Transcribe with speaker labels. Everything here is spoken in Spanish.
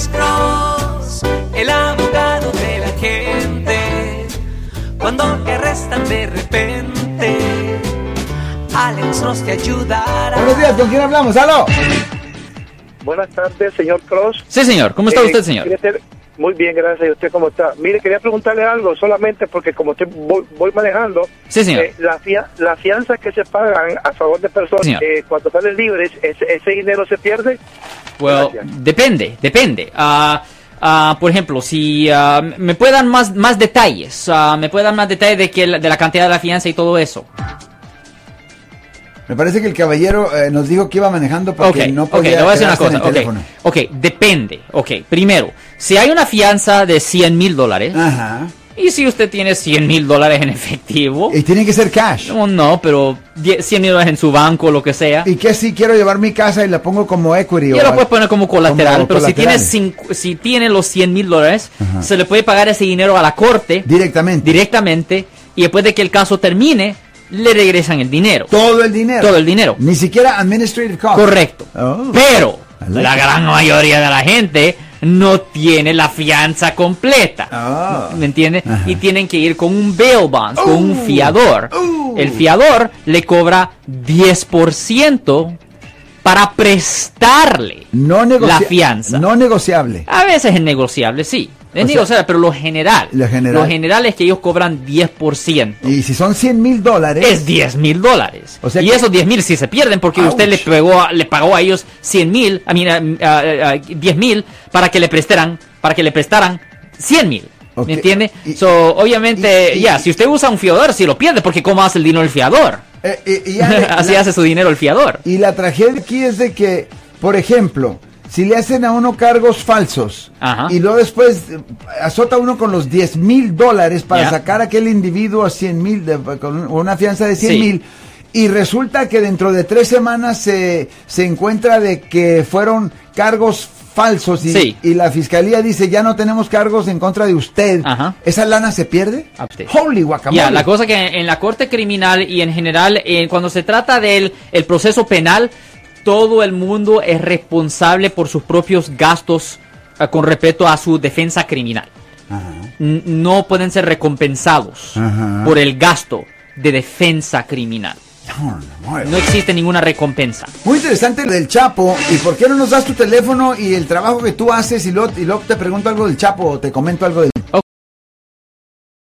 Speaker 1: Alex Cross, el abogado de la gente. Cuando te arrestan de repente, Alex Cross te ayudará.
Speaker 2: Buenos días, ¿con quién hablamos? ¡Aló!
Speaker 3: Buenas tardes, señor Cross.
Speaker 4: Sí, señor. ¿Cómo está
Speaker 3: Eh,
Speaker 4: usted, señor?
Speaker 3: Muy bien, gracias. ¿Y usted cómo está? Mire, quería preguntarle algo, solamente porque como estoy, voy, voy manejando,
Speaker 4: Sí, señor.
Speaker 3: eh, la, fia- la fianza que se pagan a favor de personas eh, cuando salen libres, ese, ese dinero se pierde.
Speaker 4: Well,
Speaker 3: Gracias.
Speaker 4: depende, depende. Ah, ah, por ejemplo, si ah, me puede dar más, más detalles, ah, me puede dar más detalles de, que la, de la cantidad de la fianza y todo eso.
Speaker 2: Me parece que el caballero eh, nos dijo que iba manejando
Speaker 4: Ok,
Speaker 2: porque no
Speaker 4: ok,
Speaker 2: podía
Speaker 4: le voy a decir una cosa.
Speaker 2: el
Speaker 4: Ok,
Speaker 2: teléfono.
Speaker 4: ok, depende. Ok, primero, si hay una fianza de 100 mil dólares
Speaker 2: Ajá.
Speaker 4: Y si usted tiene 100 mil dólares en efectivo,
Speaker 2: Y tiene que ser cash.
Speaker 4: no, no, pero 10 100 mil dólares en su banco, lo que sea.
Speaker 2: ¿Y qué si quiero llevar mi casa y la pongo como equity?
Speaker 4: Ya
Speaker 2: o
Speaker 4: lo puedes poner como colateral,
Speaker 2: como
Speaker 4: pero si tiene,
Speaker 2: colateral?
Speaker 4: si tiene los 100 mil dólares,
Speaker 2: Ajá.
Speaker 4: se le puede pagar ese dinero a la corte
Speaker 2: Directamente.
Speaker 4: directamente y después de que el caso termine, le regresan el dinero.
Speaker 2: Todo el dinero.
Speaker 4: Todo el dinero.
Speaker 2: Ni siquiera administrative cost.
Speaker 4: Correcto.
Speaker 2: Oh.
Speaker 4: Pero
Speaker 2: like
Speaker 4: la gran mayoría de la gente no tiene la fianza completa.
Speaker 2: Oh.
Speaker 4: ¿Me entiende?
Speaker 2: Ajá.
Speaker 4: Y tienen que ir con un bail bond, con un
Speaker 2: Uh.
Speaker 4: fiador.
Speaker 2: Uh.
Speaker 4: El fiador le cobra 10% para prestarle
Speaker 2: No
Speaker 4: la fianza.
Speaker 2: No negociable.
Speaker 4: A veces es negociable, sí.
Speaker 2: O sea,
Speaker 4: pero lo general.
Speaker 2: lo general.
Speaker 4: es que ellos cobran 10%.
Speaker 2: Y si son 100 mil dólares.
Speaker 4: Es 10 mil dólares.
Speaker 2: O sea
Speaker 4: y
Speaker 2: que-
Speaker 4: esos 10 mil si se pierden porque
Speaker 2: Ouch.
Speaker 4: usted le pagó, a- le pagó a ellos 100 mil, a mí, a- a- a- 10 mil para que le prestaran, para que le prestaran 100 mil. ¿Me entiende?
Speaker 2: Y-
Speaker 4: so, obviamente, ya, si usted usa un fiador, si lo pierde, porque ¿cómo hace el dinero el fiador?
Speaker 2: Eh, eh, y,
Speaker 4: Así
Speaker 2: la-
Speaker 4: hace su dinero el fiador.
Speaker 2: y la tragedia aquí es de que, por ejemplo, si le hacen a uno cargos falsos
Speaker 4: Ajá.
Speaker 2: y luego después azota uno con los 10 mil dólares para sacar a aquel individuo a 100 mil, con una fianza de 100
Speaker 4: Sí.
Speaker 2: mil. Y resulta que dentro de tres semanas se, se encuentra de que fueron cargos falsos y,
Speaker 4: Sí.
Speaker 2: y la fiscalía dice ya no tenemos cargos en contra de usted.
Speaker 4: Ajá.
Speaker 2: ¿Esa lana se pierde? Holy guacamole.
Speaker 4: Ya, la cosa que en la corte criminal y en general, eh, cuando se trata del el proceso penal, todo el mundo es responsable por sus propios gastos eh, con respecto a su defensa criminal.
Speaker 2: Ajá.
Speaker 4: No pueden ser recompensados
Speaker 2: Ajá.
Speaker 4: por el gasto de defensa criminal. No existe ninguna recompensa.
Speaker 2: Muy interesante lo del Chapo. ¿Y por qué no nos das tu teléfono y el trabajo que tú haces y luego, y luego te pregunto algo del Chapo o te comento algo del...